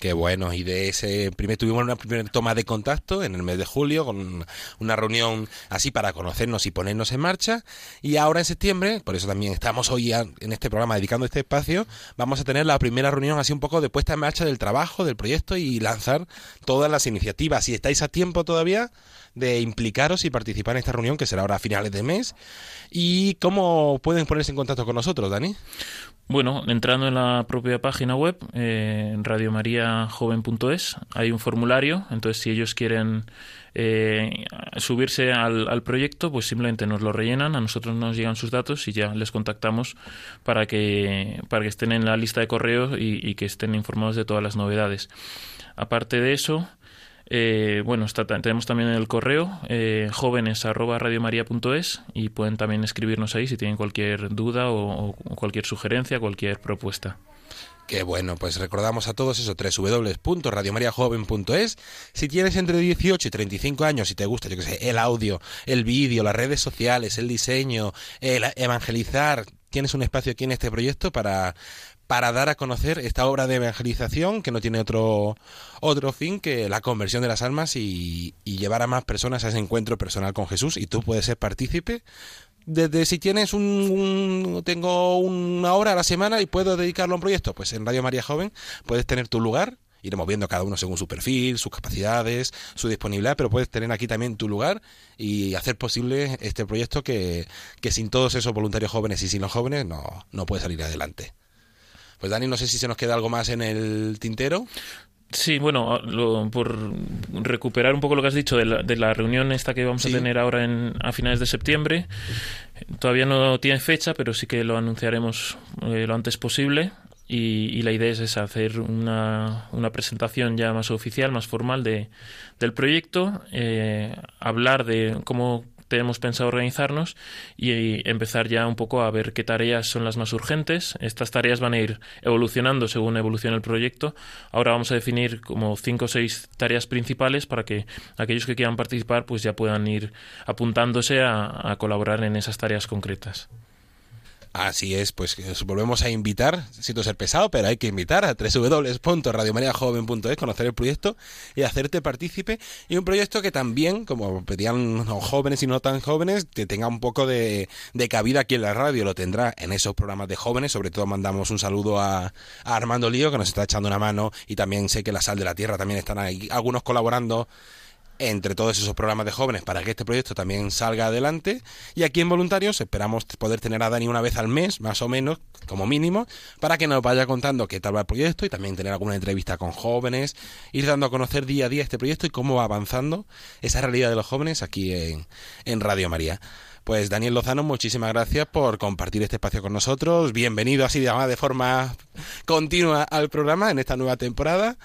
Qué bueno, y de ese primer tuvimos una primera toma de contacto en el mes de julio con una reunión así para conocernos y ponernos en marcha y ahora en septiembre, por eso también estamos hoy en este programa dedicando este espacio, vamos a tener la primera reunión así un poco de puesta en marcha del trabajo, del proyecto y lanzar todas las iniciativas. Si estáis a tiempo todavía de implicaros y participar en esta reunión que será ahora a finales de mes y cómo pueden ponerse en contacto con nosotros, Dani. Bueno, entrando en la propia página web, eh, radiomariajoven.es, hay un formulario, entonces si ellos quieren eh, subirse al, proyecto, pues simplemente nos lo rellenan, a nosotros nos llegan sus datos y ya les contactamos para que, para que estén en la lista de correos y que estén informados de todas las novedades. Aparte de eso, eh, bueno, tenemos también el correo eh, jóvenes y pueden también escribirnos ahí si tienen cualquier duda o, cualquier sugerencia, cualquier propuesta. Qué bueno, pues recordamos a todos eso, www.radiomariajoven.es. Si tienes entre 18 y 35 años y te gusta, yo sé, el audio, el vídeo, las redes sociales, el diseño, el evangelizar, tienes un espacio aquí en este proyecto para, para dar a conocer esta obra de evangelización que no tiene otro, otro fin que la conversión de las almas y, llevar a más personas a ese encuentro personal con Jesús. Y tú puedes ser partícipe. Desde si tienes un, tengo una hora a la semana y puedo dedicarlo a un proyecto, pues en Radio María Joven puedes tener tu lugar, iremos viendo cada uno según su perfil, sus capacidades, su disponibilidad, pero puedes tener aquí también tu lugar y hacer posible este proyecto que, que sin todos esos voluntarios jóvenes y sin los jóvenes no, no puede salir adelante. Pues Dani, no sé si se nos queda algo más en el tintero. Sí, bueno, por recuperar un poco lo que has dicho de la, reunión esta que vamos a tener ahora en, a finales de septiembre, todavía no tiene fecha, pero sí que lo anunciaremos eh, lo antes posible. Y, la idea es hacer una, una, presentación ya más oficial, más formal de, del proyecto, eh, hablar de cómo tenemos pensado organizarnos y empezar ya un poco a ver qué tareas son las más urgentes. Estas tareas van a ir evolucionando según evolucione el proyecto. Ahora vamos a definir como cinco o seis tareas principales para que aquellos que quieran participar pues ya puedan ir apuntándose a, a colaborar en esas tareas concretas. Así es, pues volvemos a invitar, siento ser pesado, pero hay que invitar a www.radiomariajoven.es, conocer el proyecto y hacerte partícipe. Y un proyecto que también, como pedían jóvenes y no tan jóvenes, que tenga un poco de, cabida aquí en la radio, lo tendrá en esos programas de jóvenes. Sobre todo mandamos un saludo a, a, Armando Lío, que nos está echando una mano, y también sé que la Sal de la Tierra también están ahí, algunos colaborando entre todos esos programas de jóvenes para que este proyecto también salga adelante. Y aquí en Voluntarios esperamos poder tener a Dani una vez al mes, más o menos, como mínimo, para que nos vaya contando qué tal va el proyecto y también tener alguna entrevista con jóvenes, ir dando a conocer día a día este proyecto y cómo va avanzando esa realidad de los jóvenes aquí en, en Radio María. Pues Daniel Lozano, muchísimas gracias por compartir este espacio con nosotros. Bienvenido así de, de forma continua al programa en esta nueva temporada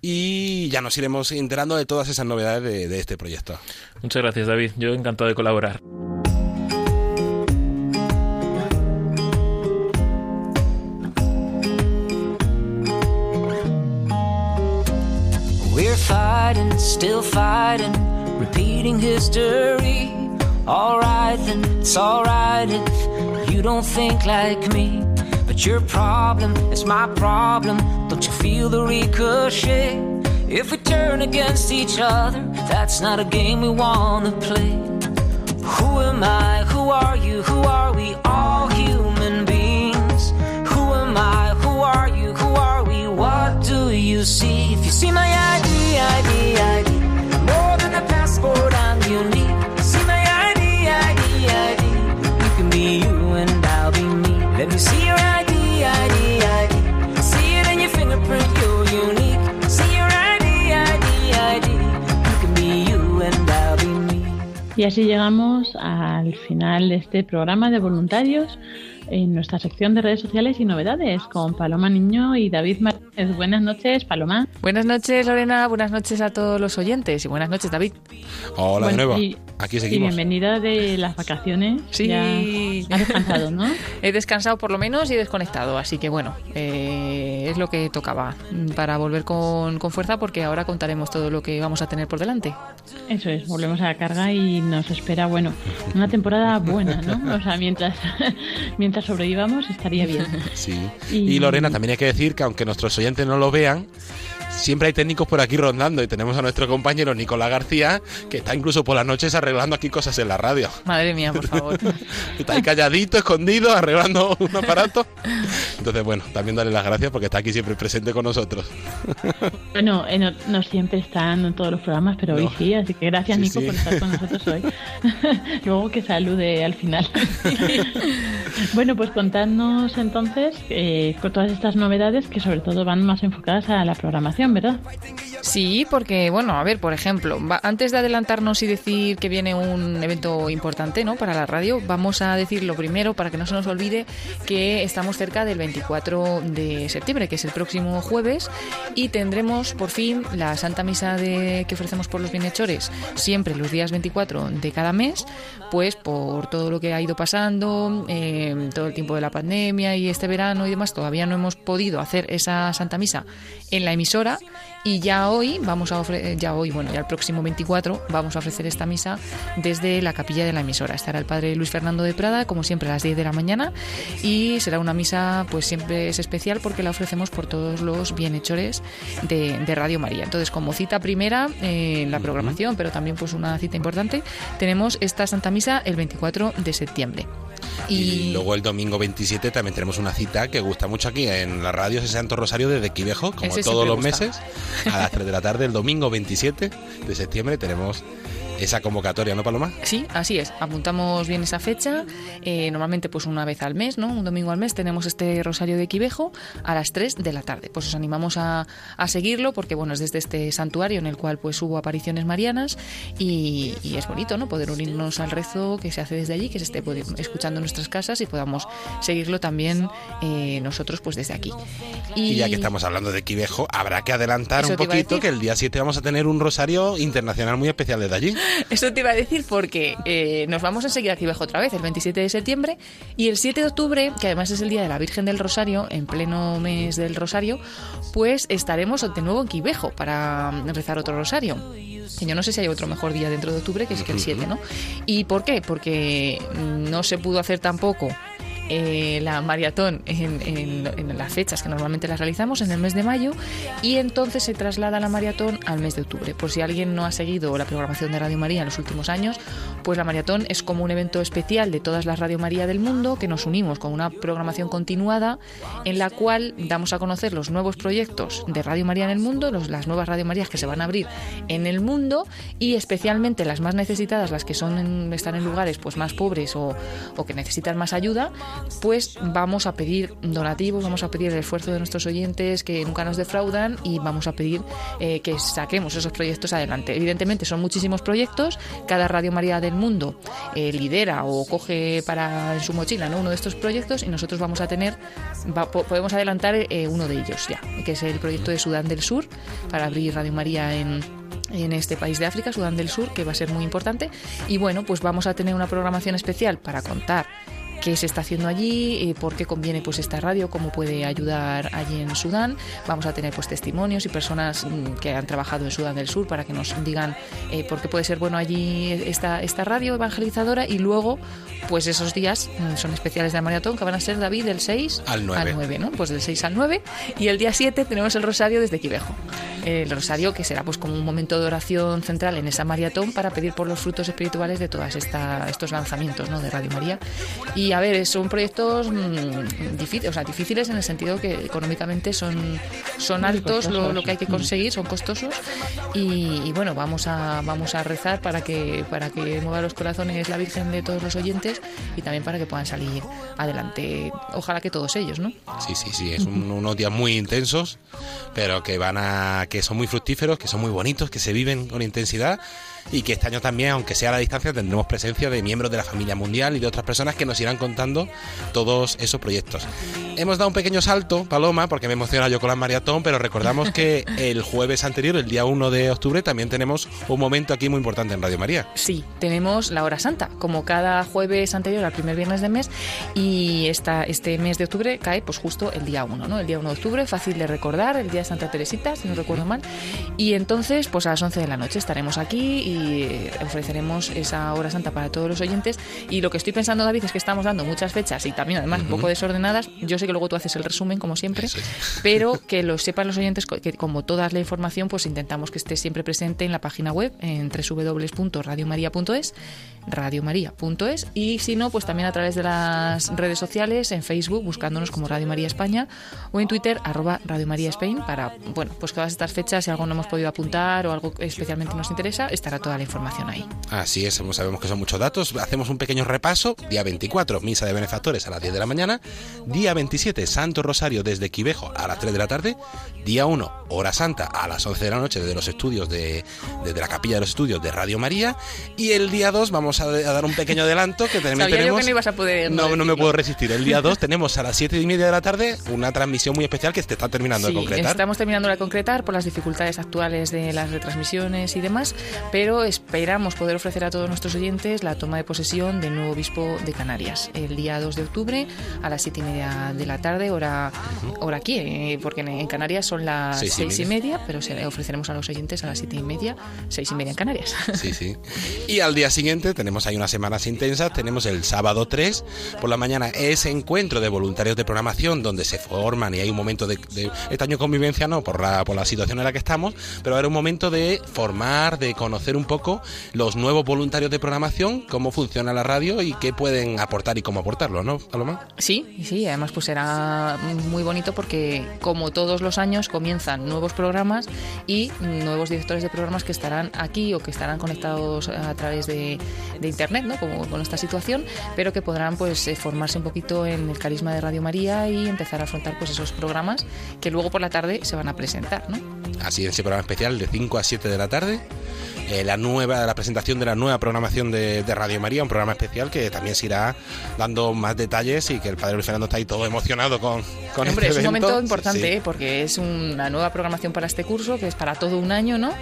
y ya nos iremos enterando de todas esas novedades de, de este proyecto. Muchas gracias David, yo encantado de colaborar. We're fighting, still fighting, repeating history. Alright then, it's alright if you don't think like me. But your problem is my problem. Don't you feel the ricochet? If we turn against each other, that's not a game we wanna play. Who am I? Who are you? Who are we? All human beings. Who am I? Who are you? Who are we? What do you see? If you see my ID, ID, ID, Y así llegamos al final de este programa de voluntarios en nuestra sección de redes sociales y novedades con Paloma Niño y David Martínez. Buenas noches, Paloma. Buenas noches, Lorena. Buenas noches a todos los oyentes y buenas noches, David. Hola de nuevo. y- Aquí Y seguimos. bienvenida de las vacaciones. Sí. Ya has descansado, ¿no? He descansado por lo menos y desconectado, así que bueno, eh, es lo que tocaba para volver con, con fuerza porque ahora contaremos todo lo que vamos a tener por delante. Eso es, volvemos a la carga y nos espera, bueno, una temporada buena, ¿no? O sea, mientras, mientras sobrevivamos estaría bien. Sí. Y- Y Lorena, también hay que decir que aunque nuestros oyentes no lo vean, siempre hay técnicos por aquí rondando y tenemos a nuestro compañero Nicolás García, que está incluso por las noches arreglando aquí cosas en la radio. Madre mía, por favor. Está ahí calladito, escondido, arreglando un aparato. Entonces, bueno, también darle las gracias porque está aquí siempre presente con nosotros. Bueno, eh, no, no siempre están en todos los programas, pero hoy sí, así que gracias Sí, Nico sí. por estar con nosotros hoy. Luego que salude al final. bueno, pues contadnos entonces eh, con todas estas novedades que sobre todo van más enfocadas a la programación, ¿verdad? Sí, porque, bueno, a ver, por ejemplo, antes de adelantarnos y decir que viene un evento importante ¿no? para la radio, vamos a decir lo primero, para que no se nos olvide, que estamos cerca del 24 de septiembre, que es el próximo jueves, y tendremos por fin la Santa Misa de, que ofrecemos por los bienhechores, siempre los días 24 de cada mes, pues por todo lo que ha ido pasando, eh, todo el tiempo de la pandemia y este verano y demás, todavía no hemos podido hacer esa Santa Misa en la emisora y ya hoy vamos a ofrecer, ya hoy, bueno, ya el próximo 24 vamos a ofrecer esta misa desde la capilla de la emisora. Estará el padre Luis Fernando de Prada, como siempre, a las 10 de la mañana y será una misa, pues siempre es especial porque la ofrecemos por todos los bienhechores de, de Radio María. Entonces, como cita primera eh, en la programación, pero también pues una cita importante, tenemos esta Santa Misa el 24 de septiembre. Y luego el domingo 27 también tenemos una cita que gusta mucho aquí en la radio ese Santo Rosario desde Quivejo, como Ese todos los gusta. meses. A las 3 de la tarde, el domingo 27 de septiembre, tenemos esa convocatoria, ¿no, Paloma? Sí, así es. Apuntamos bien esa fecha. Eh, normalmente, pues una vez al mes, ¿no? Un domingo al mes tenemos este Rosario de Quivejo a las 3 de la tarde. Pues os animamos a, a seguirlo porque, bueno, es desde este santuario en el cual pues hubo apariciones marianas y, y es bonito, ¿no? Poder unirnos al rezo que se hace desde allí, que se esté escuchando en nuestras casas y podamos seguirlo también eh, nosotros pues desde aquí. Y ya que estamos hablando de Quivejo, habrá que adelantar Eso un poquito que el día 7 vamos a tener un rosario internacional muy especial desde allí. Eso te iba a decir porque eh, nos vamos enseguida a Quivejo otra vez, el 27 de septiembre, y el 7 de octubre, que además es el Día de la Virgen del Rosario, en pleno mes del Rosario, pues estaremos de nuevo en Quivejo para rezar otro rosario. Que yo no sé si hay otro mejor día dentro de octubre que es que el 7, ¿no? ¿Y por qué? Porque no se pudo hacer tampoco eh, la maratón en, en, las fechas que normalmente las realizamos, en el mes de mayo, y entonces se traslada la maratón al mes de octubre. Por si alguien no ha seguido la programación de Radio María en los últimos años, pues la maratón es como un evento especial de todas las Radio María del mundo que nos unimos con una programación continuada en la cual damos a conocer los nuevos proyectos de Radio María en el mundo, las nuevas Radio Marías que se van a abrir en el mundo y especialmente las más necesitadas, las que son están en lugares pues más pobres o, o que necesitan más ayuda, pues vamos a pedir donativos, vamos a pedir el esfuerzo de nuestros oyentes que nunca nos defraudan y vamos a pedir eh, que saquemos esos proyectos adelante. Evidentemente son muchísimos proyectos, cada Radio María del mundo eh, lidera o coge para en su mochila ¿no? uno de estos proyectos y nosotros vamos a tener, podemos adelantar eh, uno de ellos ya, que es el proyecto de Sudán del Sur para abrir Radio María en en este país de África, Sudán del Sur, que va a ser muy importante. Y bueno, pues vamos a tener una programación especial para contar qué se está haciendo allí, por qué conviene pues esta radio, cómo puede ayudar allí en Sudán. Vamos a tener pues testimonios y personas mm, que han trabajado en Sudán del Sur para que nos digan eh, por qué puede ser bueno allí esta, esta radio evangelizadora y luego pues esos días mm, son especiales de la maratón que van a ser David del 6 al 9, al 9 ¿no? Pues del 6 al 9 y el día 7 tenemos el rosario desde Quivejo. El rosario que será pues como un momento de oración central en esa maratón para pedir por los frutos espirituales de todos estos lanzamientos ¿no? de Radio María y a ver, son proyectos mm, difíciles, o sea, difíciles en el sentido que económicamente son, son altos lo, que hay que conseguir, son costosos y, bueno, vamos a, vamos a rezar para que, para que mueva los corazones la Virgen de todos los oyentes y también para que puedan salir adelante, ojalá que todos ellos, ¿no? Sí, sí, sí, es unos días muy intensos, pero que van a, que son muy fructíferos, que son muy bonitos, que se viven con intensidad y que este año también, aunque sea a la distancia, tendremos presencia de miembros de la familia mundial y de otras personas que nos irán contando todos esos proyectos. Hemos dado un pequeño salto, Paloma, porque me emociona yo con la maratón, pero recordamos que el jueves anterior, el día 1 de octubre, también tenemos un momento aquí muy importante en Radio María. Sí, tenemos la hora santa, como cada jueves anterior al primer viernes de mes, y esta, este mes de octubre cae pues justo el día 1, ¿no? El día 1 de octubre, fácil de recordar, el día de Santa Teresita, si no recuerdo mal, y entonces pues a las 11 de la noche estaremos aquí y ofreceremos esa hora santa para todos los oyentes. Y lo que estoy pensando, David, es que estamos dando muchas fechas y también además un poco desordenadas. Yo sé que luego tú haces el resumen, como siempre, pero que lo sepan los oyentes que como toda la información, pues intentamos que esté siempre presente en la página web en www.radiomaria.es radiomaria.es y si no, pues también a través de las redes sociales, en Facebook, buscándonos como Radio María España o en Twitter, arroba Radio María Spain, para, bueno, pues todas estas fechas, si algo no hemos podido apuntar o algo especialmente nos interesa, estará toda la información ahí. Así es, sabemos que son muchos datos. Hacemos un pequeño repaso. Día 24, misa de benefactores a las 10 de la mañana. Día 27, Santo Rosario desde Quivejo a las 3 de la tarde. Día 1, Hora Santa a las 11 de la noche desde los estudios de, desde la capilla de los estudios de Radio María. Y el día 2 vamos a, dar un pequeño adelanto que también tenemos. no ibas a poder. No, no me puedo resistir. El día 2 tenemos a las 7 y media de la tarde una transmisión muy especial que se está terminando de concretar. Estamos terminando de concretar por las dificultades actuales de las retransmisiones y demás, pero esperamos poder ofrecer a todos nuestros oyentes la toma de posesión del nuevo obispo de Canarias el día 2 de octubre a las 7 y media de la tarde, hora, hora aquí, eh, porque en Canarias son las 6 y, media, pero se ofreceremos a los oyentes a las 7 y media, 6 y media en Canarias. Sí, sí. Y al día siguiente tenemos ahí unas semanas intensas, tenemos el sábado 3 por la mañana ese encuentro de voluntarios de programación donde se forman y hay un momento de, de este año convivencia no, por la, por la situación en la que estamos, pero era un momento de formar, de conocer un poco los nuevos voluntarios de programación, cómo funciona la radio y qué pueden aportar y cómo aportarlo, ¿no, Paloma? Sí, sí, además pues será muy bonito porque como todos los años comienzan nuevos programas y nuevos directores de programas que estarán aquí o que estarán conectados a través de, internet, ¿no? Como con esta situación, pero que podrán pues eh, formarse un poquito en el carisma de Radio María y empezar a afrontar pues esos programas que luego por la tarde se van a presentar, ¿no? Así en ese programa especial de 5 a 7 de la tarde. Eh, la nueva la presentación de la nueva programación de, Radio María, un programa especial que también se irá dando más detalles y que el padre Luis Fernando está ahí todo emocionado con, con Hombre, este es un evento. momento importante ¿eh? porque es una nueva programación para este curso que es para todo un año, ¿no?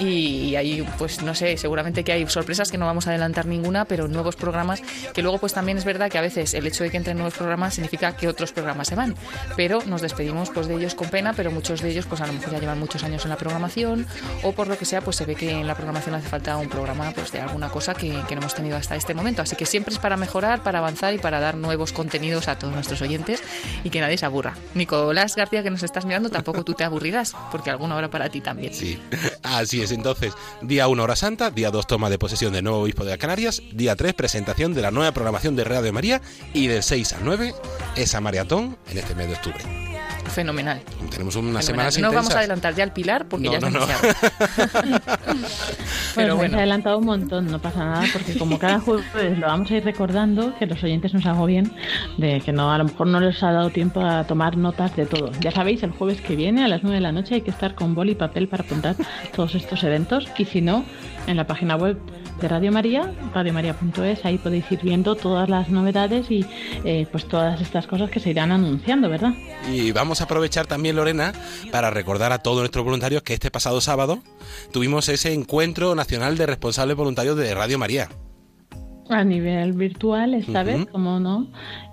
Y, ahí, pues no sé, seguramente que hay sorpresas que no vamos a adelantar ninguna, pero nuevos programas que luego, pues también es verdad que a veces el hecho de que entren nuevos programas significa que otros programas se van, pero nos despedimos pues de ellos con pena, pero muchos de ellos, pues a lo mejor ya llevan muchos años en la programación o por lo que sea, pues se ve que en la programación hace falta un programa pues de alguna cosa que, que no hemos tenido hasta este momento. Así que siempre es para mejorar, para avanzar y para dar nuevos contenidos a todos nuestros oyentes y que nadie se aburra. Nicolás García, que nos estás mirando, tampoco tú te aburrirás, porque alguna hora para ti también. Sí, así es. Entonces, día 1 hora santa, día 2 toma de posesión del nuevo obispo de Canarias, día 3 presentación de la nueva programación de Radio María y del 6 al 9 esa maratón en este mes de octubre. Fenomenal. Tenemos unas Fenomenal. semanas No vamos a adelantar ya el pilar porque No, ya es no, no. demasiado. Pero bueno. bueno. ha adelantado un montón, no pasa nada, porque como cada jueves lo vamos a ir recordando, que los oyentes nos hago bien, de que no a lo mejor no les ha dado tiempo a tomar notas de todo. Ya sabéis, el jueves que viene a las 9 de la noche hay que estar con boli y papel para apuntar todos estos eventos, y si no, en la página web de Radio María, radiomaria.es, ahí podéis ir viendo todas las novedades y eh, pues todas estas cosas que se irán anunciando, ¿verdad? Y vamos a aprovechar también, Lorena, para recordar a todos nuestros voluntarios que este pasado sábado tuvimos ese encuentro nacional de responsables voluntarios de Radio María. A nivel virtual, esta Ujú. vez, como no.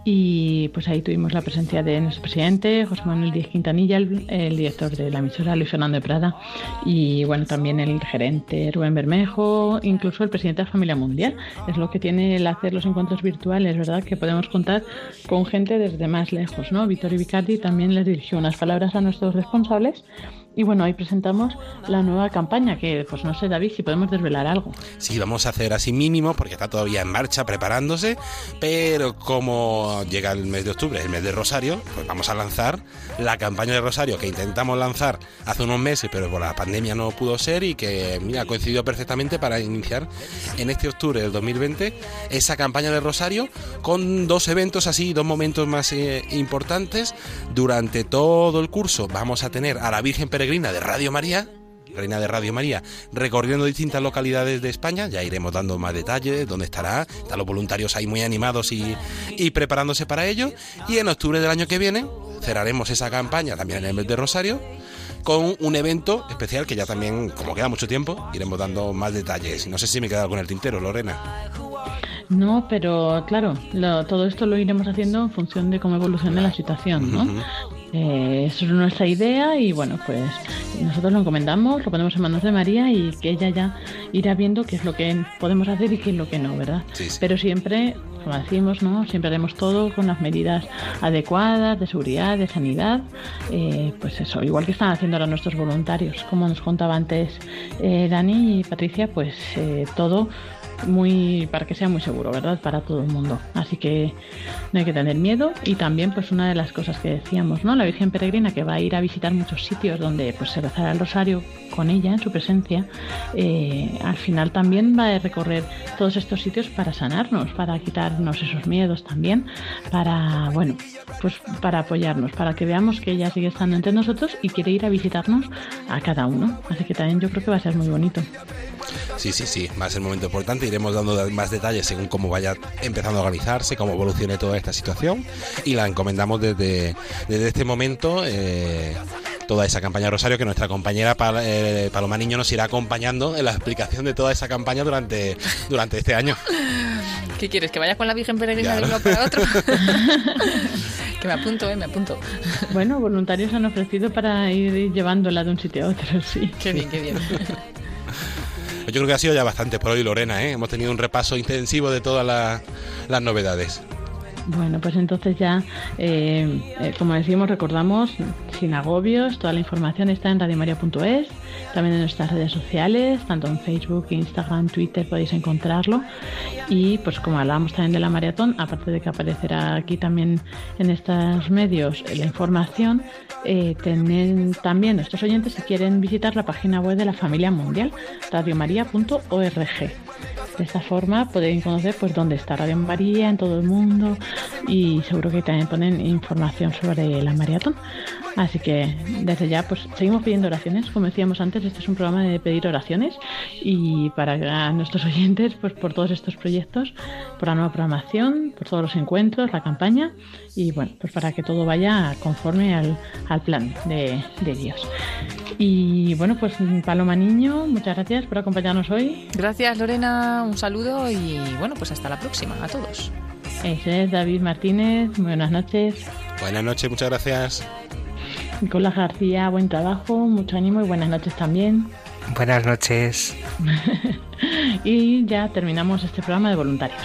Y pues ahí tuvimos la presencia de nuestro presidente, José Manuel Díaz Quintanilla, el, el director de la emisora, Luis Fernando de Prada, y bueno, también el gerente Rubén Bermejo, incluso el presidente de la Familia Mundial. Es lo que tiene el hacer los encuentros virtuales, ¿verdad? Que podemos contar con gente desde más lejos, ¿no? Vittorio Vicardi también les dirigió unas palabras a nuestros responsables. Y bueno, ahí presentamos la nueva campaña, que pues no sé, David, si podemos desvelar algo. Sí, vamos a hacer así mínimo porque está todavía en marcha preparándose, pero como llega el mes de octubre, el mes de Rosario, pues vamos a lanzar la campaña de Rosario que intentamos lanzar hace unos meses, pero por la pandemia no pudo ser y que mira, coincidió perfectamente para iniciar en este octubre del 2020 esa campaña de Rosario con dos eventos así, dos momentos más eh, importantes. Durante todo el curso vamos a tener a la Virgen Peregrina de Radio María, Reina de Radio María, recorriendo distintas localidades de España. Ya iremos dando más detalles, dónde estará. Están los voluntarios ahí muy animados y, y preparándose para ello. Y en octubre del año que viene cerraremos esa campaña también en el mes de Rosario con un evento especial que ya también, como queda mucho tiempo, iremos dando más detalles. No sé si me he quedado con el tintero, Lorena. No, pero claro, lo- todo esto lo iremos haciendo en función de cómo evolucione la situación, ¿no? Eh, es nuestra idea y bueno, pues nosotros lo encomendamos, lo ponemos en manos de María y que ella ya irá viendo qué es lo que podemos hacer y qué es lo que no, ¿verdad? Sí, sí. Pero siempre, como decimos, ¿no? Siempre haremos todo con las medidas adecuadas de seguridad, de sanidad, eh, pues eso, igual que están haciendo ahora nuestros voluntarios, como nos contaba antes eh, Dani y Patricia, pues eh, todo muy para que sea muy seguro, ¿verdad? Para todo el mundo. Así que no hay que tener miedo y también pues una de las cosas que decíamos, ¿no? La Virgen Peregrina que va a ir a visitar muchos sitios donde pues se rezará el rosario con ella en su presencia, eh, al final también va a recorrer todos estos sitios para sanarnos, para quitarnos esos miedos también, para, bueno, pues para apoyarnos, para que veamos que ella sigue estando entre nosotros y quiere ir a visitarnos a cada uno. Así que también yo creo que va a ser muy bonito. Sí, sí, sí, va a ser un momento importante. Iremos dando más detalles según cómo vaya empezando a organizarse, cómo evolucione toda esta situación. Y la encomendamos desde, desde este momento. eh, toda esa campaña Rosario que nuestra compañera Pal- eh, Paloma Niño nos irá acompañando en la explicación de toda esa campaña durante, durante este año. ¿Qué quieres? ¿Que vaya con la Virgen Peregrina de Claro. uno para otro? que me apunto, ¿eh? Me apunto. Bueno, voluntarios han ofrecido para ir llevándola de un sitio a otro, sí. Qué bien, qué bien. Yo creo que ha sido ya bastante por hoy, Lorena. ¿eh? Hemos tenido un repaso intensivo de todas las, las novedades. Bueno, pues entonces ya, eh, eh, como decimos, recordamos, sin agobios, toda la información está en radiomaria.es, también en nuestras redes sociales, tanto en Facebook, Instagram, Twitter, podéis encontrarlo. Y pues como hablábamos también de la maratón, aparte de que aparecerá aquí también en estos medios la información, eh, también nuestros oyentes si quieren visitar la página web de la familia mundial, radiomaria.org. De esta forma pueden conocer pues dónde está Radio María en todo el mundo, y seguro que también ponen información sobre la maratón. Así que desde ya pues seguimos pidiendo oraciones, como decíamos antes, este es un programa de pedir oraciones y para nuestros oyentes pues por todos estos proyectos, por la nueva programación, por todos los encuentros, la campaña y bueno, pues para que todo vaya conforme al, plan de, de Dios. Y bueno, pues Paloma Niño, muchas gracias por acompañarnos hoy. Gracias Lorena, un saludo y bueno, pues hasta la próxima a todos. Ese es David Martínez, buenas noches. Buenas noches, muchas gracias. Nicolás García, buen trabajo, mucho ánimo y buenas noches también. Buenas noches. y ya terminamos este programa de voluntarios.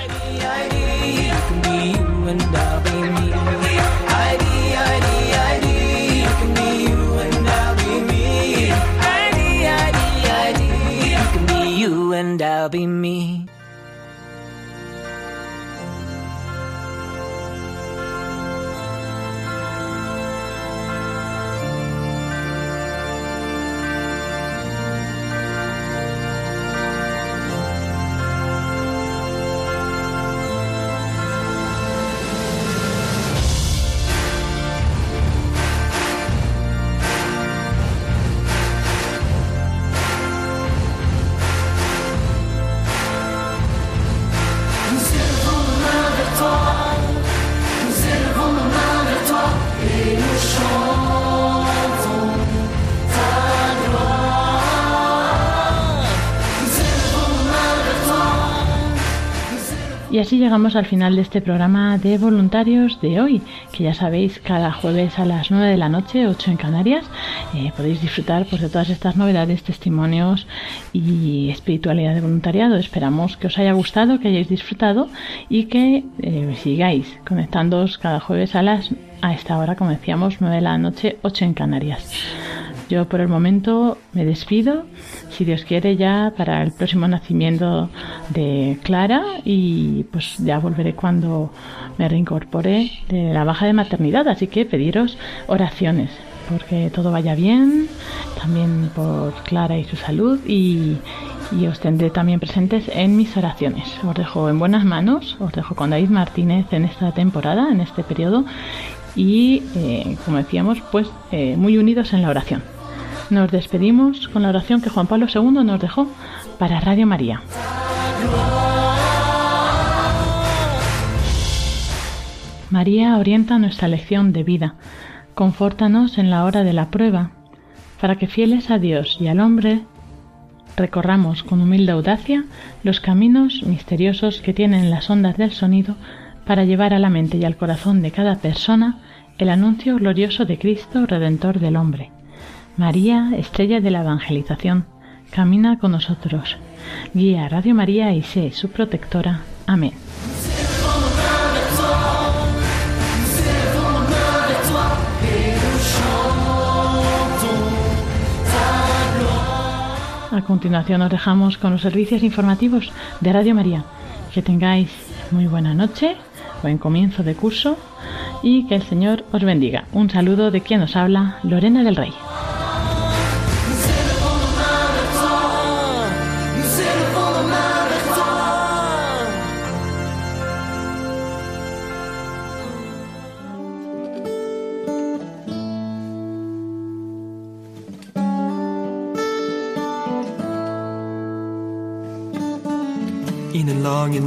Así llegamos al final de este programa de voluntarios de hoy, que ya sabéis, cada jueves a las 9 de la noche, 8 en Canarias, eh, podéis disfrutar pues, de todas estas novedades, testimonios y espiritualidad de voluntariado. Esperamos que os haya gustado, que hayáis disfrutado y que eh, sigáis conectándoos cada jueves a las a esta hora, como decíamos, 9 de la noche, 8 en Canarias. Yo por el momento me despido, si Dios quiere ya para el próximo nacimiento de Clara y pues ya volveré cuando me reincorpore de la baja de maternidad, así que pediros oraciones porque todo vaya bien, también por Clara y su salud y, os tendré también presentes en mis oraciones. Os dejo en buenas manos, os dejo con David Martínez en esta temporada, en este periodo y, eh, como decíamos, pues eh, muy unidos en la oración. Nos despedimos con la oración que Juan Pablo II nos dejó para Radio María. María orienta nuestra lección de vida. Confórtanos en la hora de la prueba, para que fieles a Dios y al hombre recorramos con humilde audacia los caminos misteriosos que tienen las ondas del sonido para llevar a la mente y al corazón de cada persona el anuncio glorioso de Cristo, Redentor del hombre. María, estrella de la evangelización, camina con nosotros. Guía Radio María y sé su protectora. Amén. A continuación nos dejamos con los servicios informativos de Radio María. Que tengáis muy buena noche, buen comienzo de curso y que el Señor os bendiga. Un saludo de quien nos habla, Lorena del Rey.